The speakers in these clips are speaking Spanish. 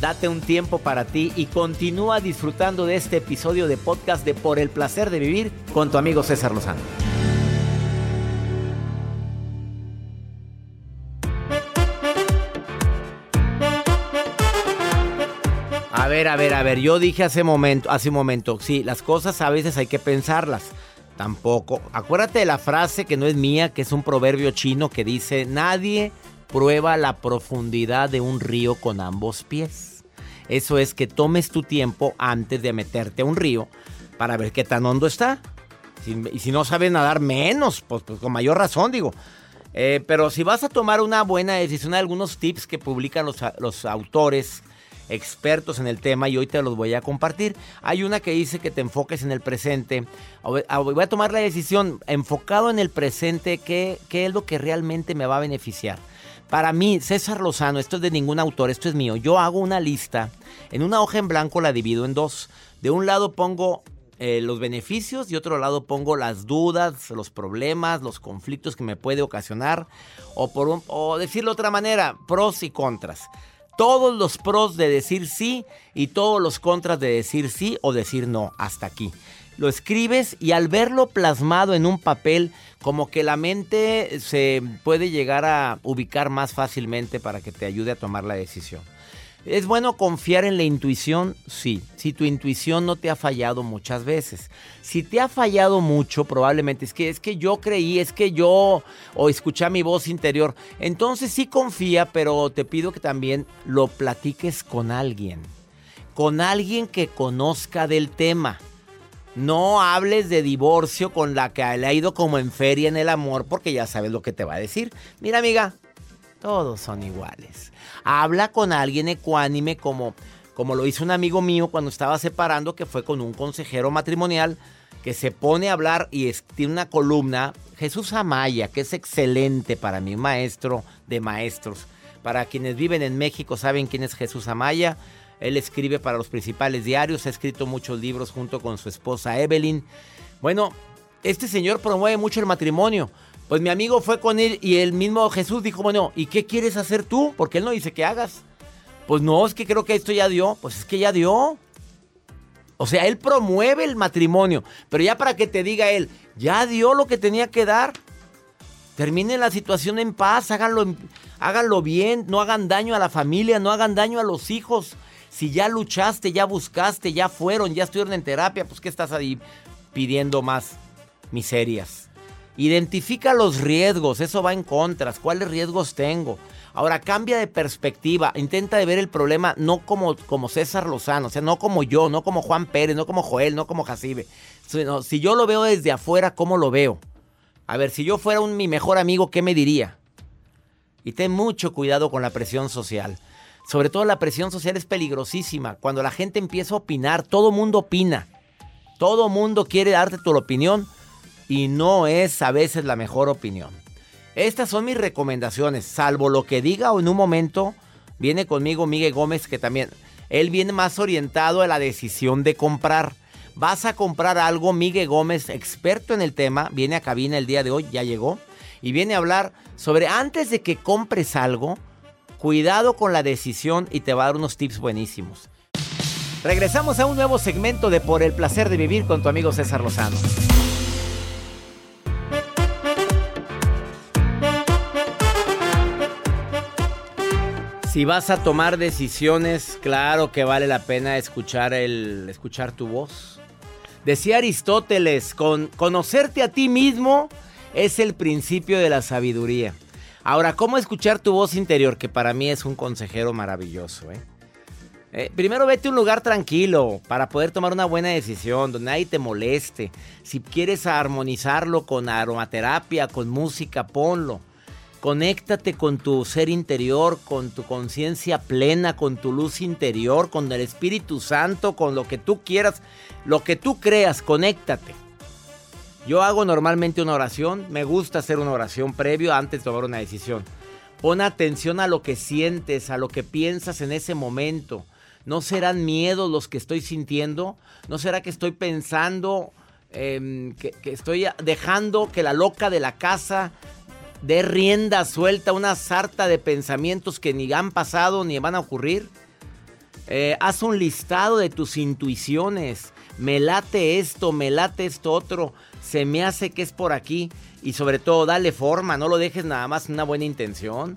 Date un tiempo para ti y continúa disfrutando de este episodio de podcast de Por el placer de vivir con tu amigo César Lozano. A ver, a ver, a ver, yo dije hace momento, hace un momento, sí, las cosas a veces hay que pensarlas. Tampoco. Acuérdate de la frase que no es mía, que es un proverbio chino que dice, nadie prueba la profundidad de un río con ambos pies. Eso es que tomes tu tiempo antes de meterte a un río para ver qué tan hondo está. y si no sabes nadar menos, pues, pues con mayor razón digo. Eh, pero si vas a tomar una buena decisión, hay algunos tips que publican los, autores expertos en el tema y hoy te los voy a compartir. Hay una que dice que te enfoques en el presente. Voy a tomar la decisión enfocado en el presente, ¿qué, qué es lo que realmente me va a beneficiar? Para mí, César Lozano, esto es de ningún autor, esto es mío. Yo hago una lista, en una hoja en blanco la divido en dos. De un lado pongo eh, los beneficios y otro lado pongo las dudas, los problemas, los conflictos que me puede ocasionar. O, por o decirlo de otra manera, pros y contras todos los pros de decir sí y todos los contras de decir sí o decir no. Hasta aquí. Lo escribes y al verlo plasmado en un papel, como que la mente se puede llegar a ubicar más fácilmente para que te ayude a tomar la decisión. ¿Es bueno confiar en la intuición? Sí, si tu intuición no te ha fallado muchas veces. Si te ha fallado mucho, probablemente es que es que yo creí, es que yo o escuché mi voz interior. Entonces sí confía, pero te pido que también lo platiques con alguien. Con alguien que conozca del tema. No hables de divorcio con la que le ha ido como en feria en el amor, porque ya sabes lo que te va a decir. Mira, amiga, todos son iguales. Habla con alguien ecuánime como, como lo hizo un amigo mío cuando estaba separando, que fue con un consejero matrimonial que se pone a hablar y tiene una columna. Jesús Amaya, que es excelente para mí, maestro de maestros. Para quienes viven en México saben quién es Jesús Amaya. Él escribe para los principales diarios, ha escrito muchos libros junto con su esposa Evelyn. Bueno, este señor promueve mucho el matrimonio. Pues mi amigo fue con él y el mismo Jesús dijo, bueno, ¿y qué quieres hacer tú? Porque él no dice que hagas. Pues no, es que creo que esto ya dio. Pues es que ya dio. O sea, él promueve el matrimonio. Pero ya para que te diga él, ya dio lo que tenía que dar. Terminen la situación en paz, háganlo, háganlo bien, no hagan daño a la familia, no hagan daño a los hijos. Si ya luchaste, ya buscaste, ya fueron, ya estuvieron en terapia, pues ¿qué estás ahí pidiendo más miserias? Identifica los riesgos, eso va en contras. ¿Cuáles riesgos tengo? Ahora cambia de perspectiva, intenta de ver el problema no como, como César Lozano, o sea, no como yo, no como Juan Pérez, no como Joel, no como Jacibe. si yo lo veo desde afuera, ¿cómo lo veo? A ver, si yo fuera un, mi mejor amigo, ¿qué me diría? Y ten mucho cuidado con la presión social. Sobre todo la presión social es peligrosísima. Cuando la gente empieza a opinar, todo mundo opina. Todo mundo quiere darte tu opinión y no es a veces la mejor opinión. Estas son mis recomendaciones, salvo lo que diga o en un momento viene conmigo Miguel Gómez que también, él viene más orientado a la decisión de comprar. Vas a comprar algo, Miguel Gómez, experto en el tema, viene a cabina el día de hoy, ya llegó, y viene a hablar sobre antes de que compres algo, cuidado con la decisión y te va a dar unos tips buenísimos. Regresamos a un nuevo segmento de Por el placer de vivir con tu amigo César Lozano. Si vas a tomar decisiones, claro que vale la pena escuchar, el, escuchar tu voz. Decía Aristóteles, con conocerte a ti mismo es el principio de la sabiduría. Ahora, ¿cómo escuchar tu voz interior? Que para mí es un consejero maravilloso. ¿eh? Eh, primero vete a un lugar tranquilo para poder tomar una buena decisión, donde nadie te moleste. Si quieres armonizarlo con aromaterapia, con música, ponlo. Conéctate con tu ser interior, con tu conciencia plena, con tu luz interior, con el Espíritu Santo, con lo que tú quieras, lo que tú creas, conéctate. Yo hago normalmente una oración, me gusta hacer una oración previo antes de tomar una decisión. Pon atención a lo que sientes, a lo que piensas en ese momento. ¿No serán miedos los que estoy sintiendo? ¿No será que estoy pensando em, que, estoy dejando que la loca de la casa dé rienda suelta una sarta de pensamientos que ni han pasado ni van a ocurrir? Eh, haz un listado de tus intuiciones. Me late esto, me late esto otro se me hace que es por aquí. Y sobre todo, dale forma, no lo dejes nada más una buena intención.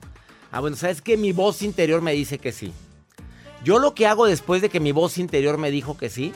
Ah, bueno, ¿sabes que Mi voz interior me dice que sí. Yo lo que hago después de que mi voz interior me dijo que sí,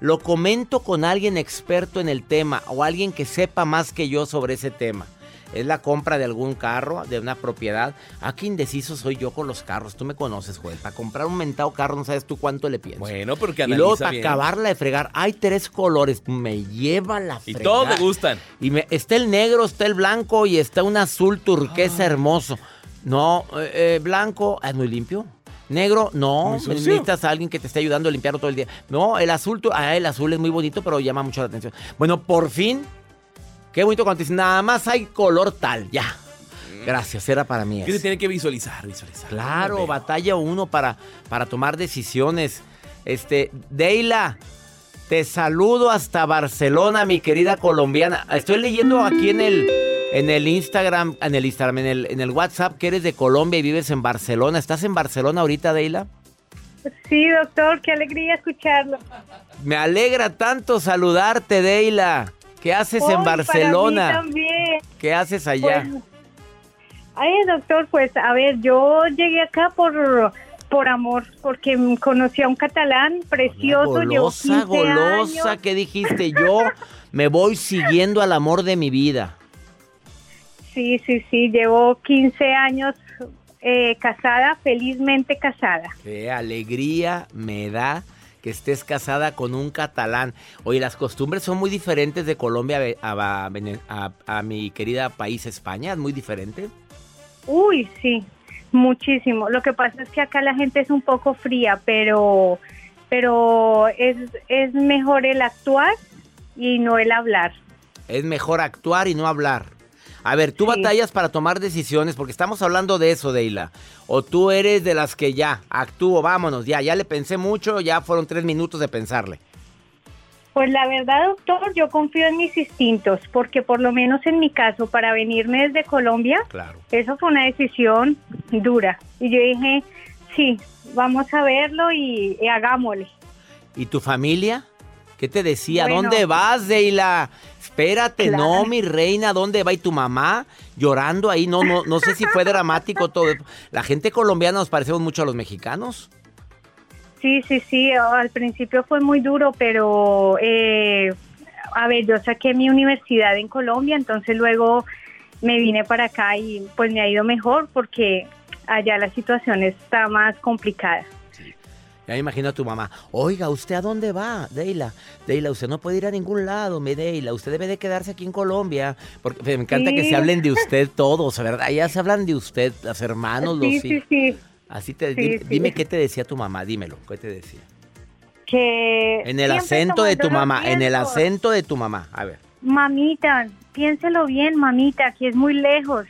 lo comento con alguien experto en el tema o alguien que sepa más que yo sobre ese tema es la compra de algún carro, de una propiedad. Ah, qué indeciso soy yo con los carros. Tú me conoces, Joel. Para comprar un mentado carro no sabes tú cuánto le piensas. Bueno, porque Y luego para acabarla de fregar, hay tres colores. Me lleva la Y fregada. todos me gustan. Y me, está el negro, está el blanco y está un azul turquesa hermoso. No, eh, eh, blanco, ah, es muy limpio. Negro, no, necesitas a alguien que te esté ayudando a limpiarlo todo el día. No, el azul, tu- ah, el azul es muy bonito, pero llama mucho la atención. Bueno, por fin, qué bonito cuando te dicen, nada más hay color tal, ya. Gracias, era para mí. Que se eso. tiene que visualizar, visualizar. Claro, batalla uno para, para tomar decisiones. Este, Deila, te saludo hasta Barcelona, mi querida colombiana. Estoy leyendo aquí en el, en el Instagram, en el Instagram, en el, en el WhatsApp que eres de Colombia y vives en Barcelona. ¿Estás en Barcelona ahorita, Deila? Sí, doctor, qué alegría escucharlo. Me alegra tanto saludarte, Deila. ¿Qué haces en Barcelona? Para mí también. ¿Qué haces allá? Pues, ay, doctor, pues a ver, yo llegué acá por por amor, porque conocí a un catalán precioso, golosa, 15 golosa, años. ¿qué dijiste? Yo me voy siguiendo al amor de mi vida. Sí, sí, sí, llevo 15 años eh, casada, felizmente casada. Qué alegría me da que estés casada con un catalán. Oye, las costumbres son muy diferentes de Colombia a, a- a- a mi querida país España, es muy diferente. Uy, sí, muchísimo. Lo que pasa es que acá la gente es un poco fría, pero pero es, es mejor el actuar y no el hablar. Es mejor actuar y no hablar. A ver, tú Sí. batallas para tomar decisiones, porque estamos hablando de eso, Deila. O tú eres de las que ya, actúo, vámonos, ya, ya le pensé mucho, ya fueron tres minutos de pensarle. Pues la verdad, doctor, yo confío en mis instintos, porque por lo menos en mi caso, para venirme desde Colombia, Claro. eso fue una decisión dura. Y yo dije, sí, vamos a verlo y, y hagámosle. ¿Y tu familia? ¿Qué te decía? Bueno. ¿Dónde vas, Deila? Espérate, Claro. no, mi reina, ¿dónde va? ¿Y tu mamá llorando ahí? No, no, no sé si fue dramático todo. La gente colombiana nos parecemos mucho a los mexicanos. Sí, sí, sí, al principio fue muy duro, pero eh, a ver, yo saqué mi universidad en Colombia, entonces luego me vine para acá y pues me ha ido mejor porque allá la situación está más complicada. Ya me imagino a tu mamá. Oiga, ¿usted a dónde va, Deila? Deila, usted no puede ir a ningún lado, mi Deila. Usted debe de quedarse aquí en Colombia. Porque me encanta que Sí. se hablen de usted todos, ¿verdad? Ya se hablan de usted, los hermanos, los sí, hijos. sí, sí, Así te, Sí, dime, sí. dime qué te decía tu mamá, dímelo, ¿qué te decía? que... En el acento de tu los mamá, en el acento de tu mamá. A ver. Mamita, piénselo bien, mamita, aquí es muy lejos.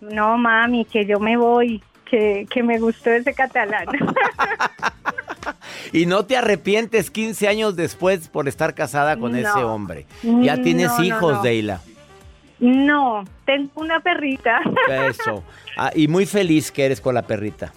No, mami, que yo me voy, que, que me gustó ese catalán. Y no te arrepientes 15 años después por estar casada con No. ese hombre. Ya tienes no, hijos, no. Deila. no, tengo una perrita. Eso. Ah, y muy feliz que eres con la perrita.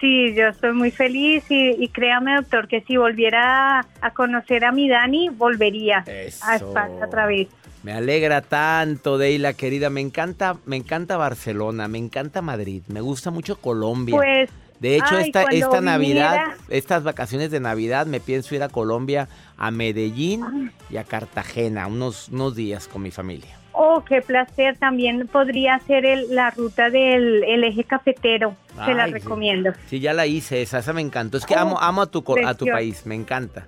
Sí, yo estoy muy feliz y, y créame, doctor, que si volviera a conocer a mi Dani, volvería Eso. a España otra vez. Me alegra tanto, Deila, querida. Me encanta, me encanta Barcelona, me encanta Madrid, me gusta mucho Colombia. Pues, de hecho, ay, esta, esta Navidad, viniera- estas vacaciones de Navidad, me pienso ir a Colombia, a Medellín y a Cartagena, unos, unos días con mi familia. Oh, qué placer. También podría ser el- la ruta del el eje cafetero. Se la sí. recomiendo. Sí, ya la hice, esa, esa me encantó. Es que Oh, amo, amo a tu, a tu país, me encanta.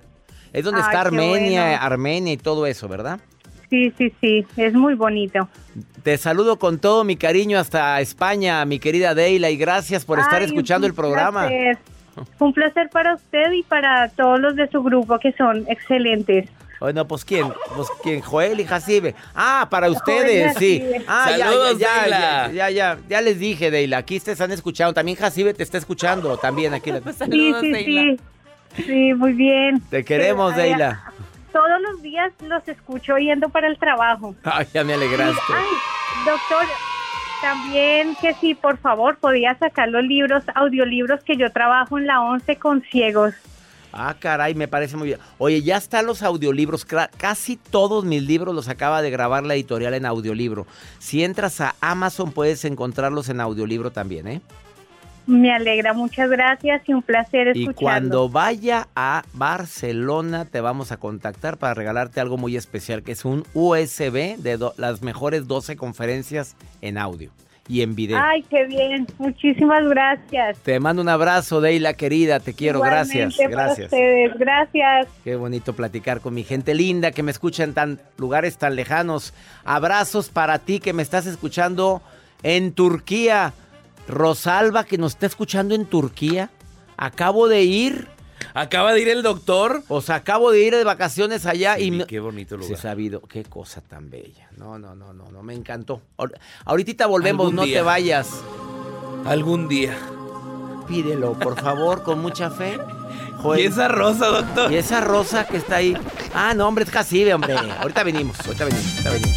Es donde está Armenia, bueno. Armenia y todo eso, ¿verdad? Sí, sí, sí. Es muy bonito. Te saludo con todo mi cariño hasta España, mi querida Deila, y gracias por estar Ay, escuchando el programa. placer. Un placer para usted y para todos los de su grupo que son excelentes. Bueno, pues quién, pues quién, Joel y Jacibe. Ah, para ustedes, sí. Ah, ya, Saludos, ya, ya, Deila. ya, ya, ya, ya les dije, Deila, aquí te están escuchando. También Jacibe te está escuchando, también aquí. la- Sí, Saludos, sí, Deila. sí. Sí, muy bien. Te queremos, Deila. Todos los días los escucho yendo para el trabajo. Ay, ya me alegraste. Ay, doctor, también que sí, por favor, podía sacar los libros, audiolibros que yo trabajo en la 11 con ciegos. Ah, caray, me parece muy bien. Oye, ya están los audiolibros. Casi todos mis libros los acaba de grabar la editorial en audiolibro. Si entras a Amazon puedes encontrarlos en audiolibro también, ¿eh? Me alegra, muchas gracias y un placer Y escucharlo. cuando vaya a Barcelona te vamos a contactar para regalarte algo muy especial, que es un USB de las mejores 12 conferencias en audio y en video. Ay, qué bien, muchísimas gracias. Te mando un abrazo, Deila querida, te quiero, gracias, Igualmente gracias. ustedes, gracias. Qué bonito platicar con mi gente linda que me escucha en tan lugares tan lejanos. Abrazos para ti que me estás escuchando en Turquía. Rosalba que nos está escuchando en Turquía. Acabo de ir, Acaba de ir el doctor. o sea, acabo de ir de vacaciones allá Sí, y me- qué bonito lugar. he sabido, qué cosa tan bella. No, no, no, no, no, me encantó. Ahor- Ahorita volvemos, no te vayas. Algún día. Pídelo, por favor, con mucha fe. ¿Y esa rosa, doctor? Y esa rosa que está ahí. Ah, no, hombre, es Jacibe, hombre. Ahorita venimos, ahorita venimos, ahorita venimos.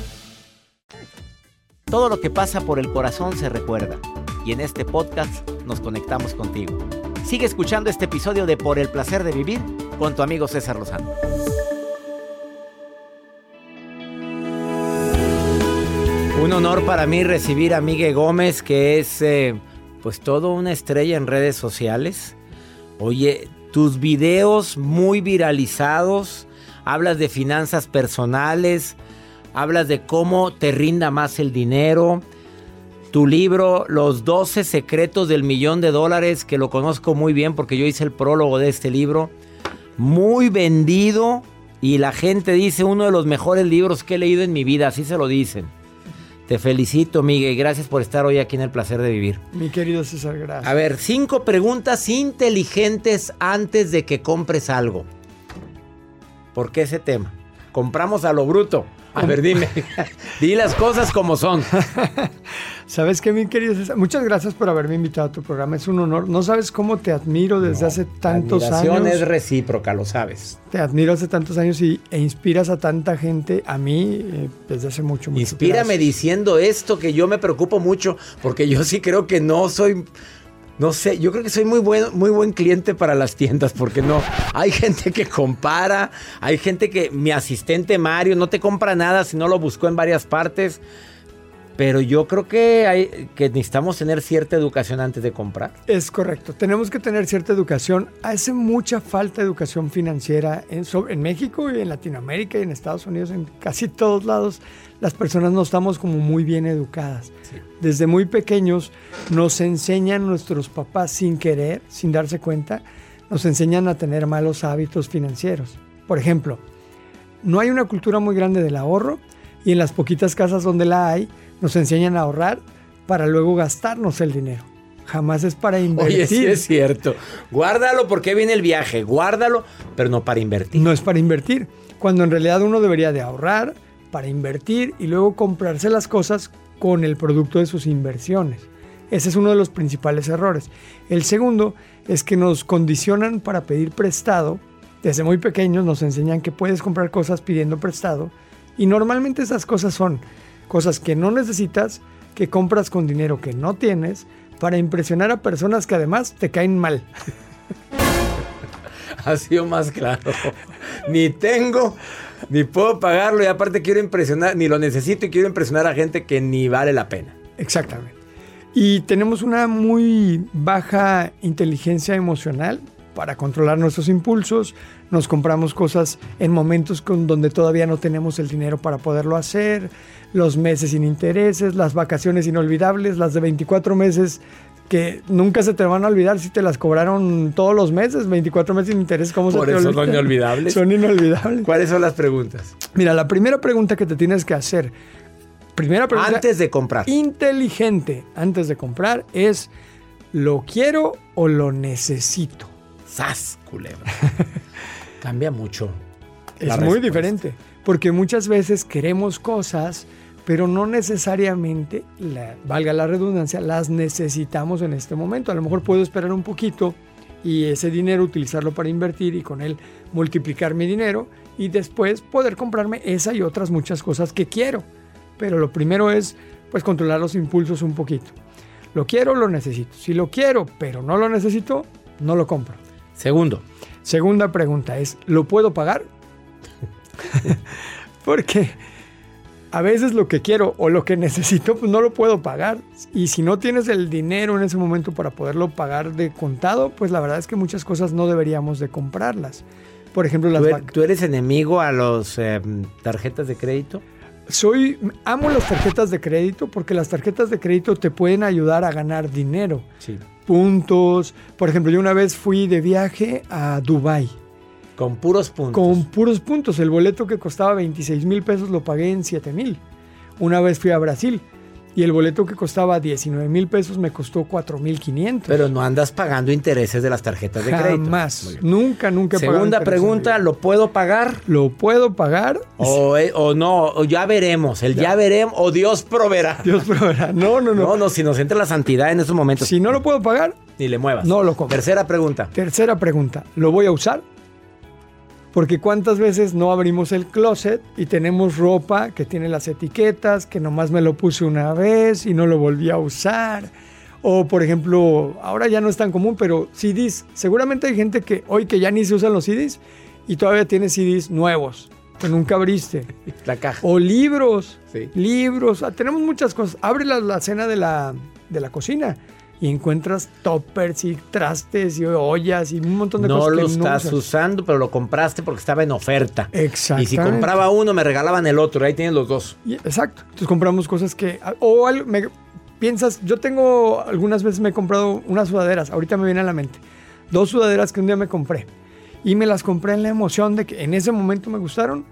Todo lo que pasa por el corazón se recuerda. Y en este podcast nos conectamos contigo. Sigue escuchando este episodio de Por el placer de vivir con tu amigo César Lozano. Un honor para mí recibir a Miguel Gómez, que es eh, pues todo una estrella en redes sociales. Oye, tus videos muy viralizados, hablas de finanzas personales, hablas de cómo te rinda más el dinero. Tu libro, Los 12 secretos del millón de dólares, que lo conozco muy bien porque yo hice el prólogo de este libro. Muy vendido y la gente dice uno de los mejores libros que he leído en mi vida, así se lo dicen. Te felicito, Miguel, y gracias por estar hoy aquí en el placer de vivir. Mi querido César, gracias. A ver, cinco preguntas inteligentes antes de que compres algo. ¿Por qué ese tema? Compramos a lo bruto. A ver, dime. Di las cosas como son. ¿Sabes qué, mi querido César? Muchas gracias por haberme invitado a tu programa. Es un honor. No sabes cómo te admiro desde hace tantos La admiración años. es recíproca, lo sabes. Te admiro hace tantos años y, e inspiras a tanta gente. A mí, eh, desde hace mucho, mucho. Inspírame Gracias. diciendo esto que yo me preocupo mucho porque yo sí creo que no soy no sé, yo creo que soy muy buen muy buen cliente para las tiendas porque no hay gente que compara, hay gente que mi asistente Mario no te compra nada si no lo buscó en varias partes. Pero yo creo que, hay, que necesitamos tener cierta educación antes de comprar. Es correcto, tenemos que tener cierta educación. Hace mucha falta de educación financiera en, en México y en Latinoamérica y en Estados Unidos, en casi todos lados. Las personas no estamos como muy bien educadas. Desde muy pequeños nos enseñan nuestros papás sin querer, sin darse cuenta, nos enseñan a tener malos hábitos financieros. Por ejemplo, no hay una cultura muy grande del ahorro y en las poquitas casas donde la hay, nos enseñan a ahorrar para luego gastarnos el dinero. Jamás es para invertir. Oye, sí es cierto. Guárdalo porque viene el viaje, guárdalo, pero no para invertir. No es para invertir, cuando en realidad uno debería de ahorrar para invertir y luego comprarse las cosas con el producto de sus inversiones. Ese es uno de los principales errores. El segundo es que nos condicionan para pedir prestado. Desde muy pequeños nos enseñan que puedes comprar cosas pidiendo prestado y normalmente esas cosas son cosas que no necesitas, que compras con dinero que no tienes, para impresionar a personas que además te caen mal. ha sido más claro. ni tengo, ni puedo pagarlo y aparte quiero impresionar, ni lo necesito y quiero impresionar a gente que ni vale la pena. Exactamente. Y tenemos una muy baja inteligencia emocional para controlar nuestros impulsos. Nos compramos cosas en momentos con donde todavía no tenemos el dinero para poderlo hacer los meses sin intereses, las vacaciones inolvidables, las de 24 meses que nunca se te van a olvidar si te las cobraron todos los meses, 24 meses sin interés, ¿cómo Por se te eso son inolvidables. Son inolvidables. ¿Cuáles son las preguntas? Mira, la primera pregunta que te tienes que hacer, primera pregunta antes de comprar. Inteligente, antes de comprar es ¿lo quiero o lo necesito? Sas, culebra. Cambia mucho. Es muy diferente, porque muchas veces queremos cosas pero no necesariamente, valga la redundancia, las necesitamos en este momento. A lo mejor puedo esperar un poquito y ese dinero utilizarlo para invertir y con él multiplicar mi dinero y después poder comprarme esa y otras muchas cosas que quiero. Pero lo primero es pues controlar los impulsos un poquito. Lo quiero, lo necesito. Si lo quiero, pero no lo necesito, no lo compro. Segundo. Segunda pregunta es, ¿lo puedo pagar? Porque a veces lo que quiero o lo que necesito, pues no lo puedo pagar. Y si no tienes el dinero en ese momento para poderlo pagar de contado, pues la verdad es que muchas cosas no deberíamos de comprarlas. Por ejemplo, las ¿Tú, er-, eres enemigo a las em, tarjetas de crédito? Soy, amo las tarjetas de crédito porque las tarjetas de crédito te pueden ayudar a ganar dinero. Sí. Puntos. Por ejemplo, yo una vez fui de viaje a Dubai con puros puntos. Con puros puntos. El boleto que costaba 26 mil pesos lo pagué en 7 mil. Una vez fui a Brasil y el boleto que costaba 19 mil pesos me costó 4 mil 500. Pero no andas pagando intereses de las tarjetas de crédito. Jamás. Nunca, nunca Segunda pregunta, ¿lo puedo pagar? ¿Lo puedo pagar? O, eh, no, o ya veremos. El ya. veremos o Dios proveerá. Dios proveerá. No, no, no. No, no, si nos entra la santidad en esos momentos. Si no lo puedo pagar, ni le muevas. No lo compro. Tercera pregunta. Tercera pregunta. ¿Lo voy a usar? Porque cuántas veces no abrimos el closet y tenemos ropa que tiene las etiquetas, que nomás me lo puse una vez y no lo volví a usar. O por ejemplo, ahora ya no es tan común, pero CDs. Seguramente hay gente que hoy que ya ni se usan los CDs y todavía tiene CDs nuevos que nunca abriste. La caja. O libros. Sí. Libros. Ah, tenemos muchas cosas. Abre la, la cena de la, de la cocina y encuentras toppers y trastes y ollas y un montón de cosas. no lo estás usando, pero lo compraste porque estaba en oferta. Exacto. Y si compraba uno, me regalaban el otro. Ahí tienes los dos. exacto. Entonces compramos cosas que. O me, piensas, yo tengo. Algunas veces me he comprado unas sudaderas. Ahorita me viene a la mente. Dos sudaderas que un día me compré. Y me las compré en la emoción de que en ese momento me gustaron.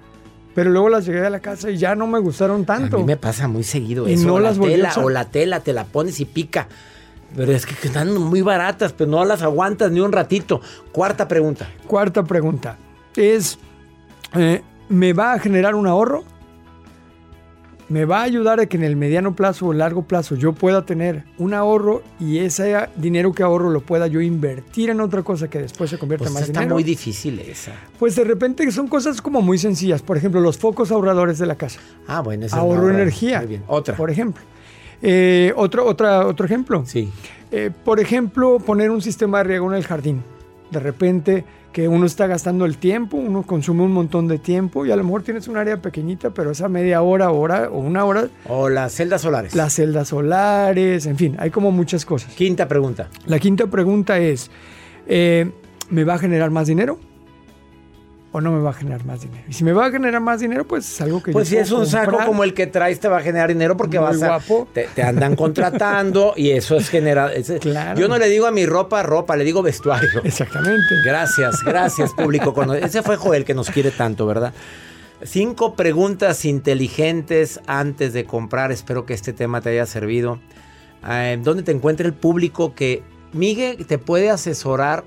Pero luego las llegué a la casa y ya no me gustaron tanto. A mí me pasa muy seguido y eso. No las tela, o la tela te la pones y pica. Pero es que están muy baratas, pero no las aguantas ni un ratito. Cuarta pregunta. Cuarta pregunta. Es, eh, ¿me va a generar un ahorro? ¿Me va a ayudar a que en el mediano plazo o largo plazo yo pueda tener un ahorro y ese dinero que ahorro lo pueda yo invertir en otra cosa que después se convierta en pues más está dinero? Está muy difícil esa. Pues de repente son cosas como muy sencillas. Por ejemplo, los focos ahorradores de la casa. Ah, bueno, eso Ahorro energía. Muy bien. Otra. Por ejemplo. Eh, otro, otra, otro ejemplo. Sí. Eh, por ejemplo, poner un sistema de riego en el jardín. De repente que uno está gastando el tiempo, uno consume un montón de tiempo y a lo mejor tienes un área pequeñita, pero esa media hora, hora o una hora. O las celdas solares. Las celdas solares, en fin, hay como muchas cosas. Quinta pregunta. La quinta pregunta es, eh, ¿me va a generar más dinero? O no me va a generar más dinero. Y si me va a generar más dinero, pues es algo que pues si es un saco como el que traes te va a generar dinero porque vas a te, andan contratando y eso es generar claro. Yo no le digo a mi ropa ropa, le digo vestuario. Exactamente. Gracias, gracias público. Ese fue Joel que nos quiere tanto, ¿verdad? Cinco preguntas inteligentes antes de comprar. Espero que este tema te haya servido. Eh, ¿Dónde te encuentra el público que Miguel te puede asesorar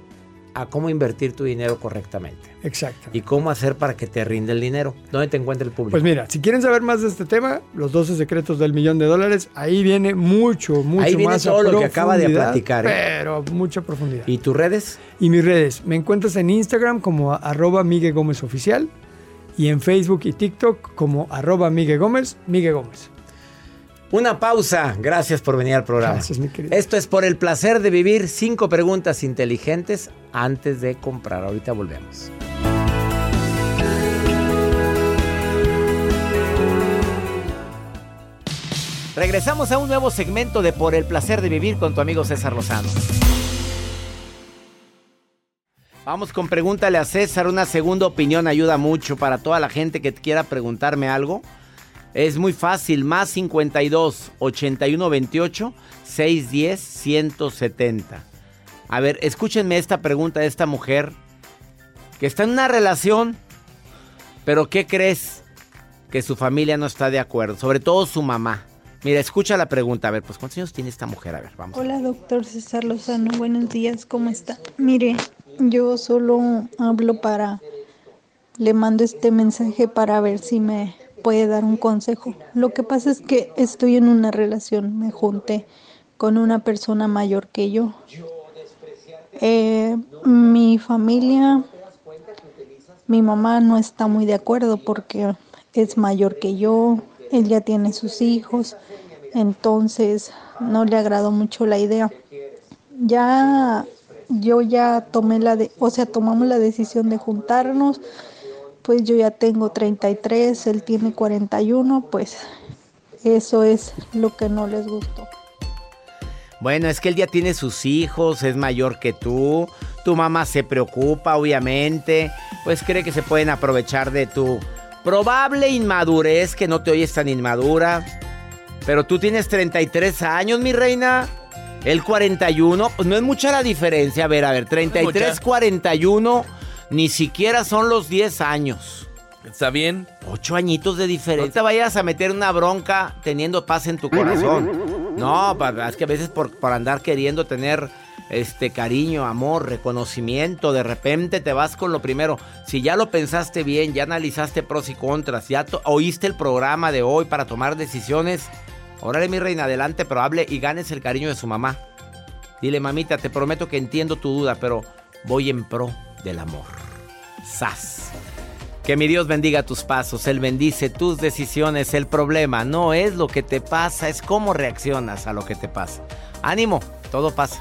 a cómo invertir tu dinero correctamente? Exacto. ¿Y cómo hacer para que te rinde el dinero? ¿Dónde te encuentra el público? Pues mira, si quieren saber más de este tema, los 12 secretos del millón de dólares, ahí viene mucho, mucho ahí viene más todo lo que acaba de platicar. ¿eh? Pero mucha profundidad. ¿Y tus redes? Y mis redes. Me encuentras en Instagram como arroba Miguel Gómez Oficial y en Facebook y TikTok como arroba Miguel Gómez, Miguel Gómez. Una pausa. Gracias por venir al programa. Gracias, mi querido. Esto es por el placer de vivir. Cinco preguntas inteligentes antes de comprar. Ahorita volvemos. Regresamos a un nuevo segmento de Por el placer de vivir con tu amigo César Lozano. Vamos con pregúntale a César. Una segunda opinión ayuda mucho para toda la gente que quiera preguntarme algo. Es muy fácil, más 52 81 28 610 170. A ver, escúchenme esta pregunta de esta mujer que está en una relación, pero ¿qué crees? Que su familia no está de acuerdo, sobre todo su mamá. Mira, escucha la pregunta. A ver, pues ¿cuántos años tiene esta mujer? A ver, vamos. Hola, doctor César Lozano. Buenos días, ¿cómo está? Mire, yo solo hablo para... Le mando este mensaje para ver si me puede dar un consejo. Lo que pasa es que estoy en una relación, me junté con una persona mayor que yo. Eh, mi familia, mi mamá no está muy de acuerdo porque es mayor que yo, él ya tiene sus hijos, entonces no le agradó mucho la idea. Ya yo ya tomé la de, o sea, tomamos la decisión de juntarnos pues yo ya tengo 33, él tiene 41, pues eso es lo que no les gustó. Bueno, es que él ya tiene sus hijos, es mayor que tú, tu mamá se preocupa, obviamente, pues cree que se pueden aprovechar de tu probable inmadurez, que no te oyes tan inmadura. Pero tú tienes 33 años, mi reina. El 41, pues no es mucha la diferencia. A ver, a ver, 33, 41 ni siquiera son los 10 años. ¿Está bien? Ocho añitos de diferencia. No te vayas a meter una bronca teniendo paz en tu corazón. No, es que a veces por, andar queriendo tener este cariño, amor, reconocimiento, de repente te vas con lo primero. Si ya lo pensaste bien, ya analizaste pros y contras, ya oíste el programa de hoy para tomar decisiones, órale mi reina, adelante, pero hable y ganes el cariño de su mamá. Dile, mamita, te prometo que entiendo tu duda, pero voy en pro del amor. ¡Sas! Que mi Dios bendiga tus pasos, Él bendice tus decisiones. El problema no es lo que te pasa, es cómo reaccionas a lo que te pasa. Ánimo, todo pasa.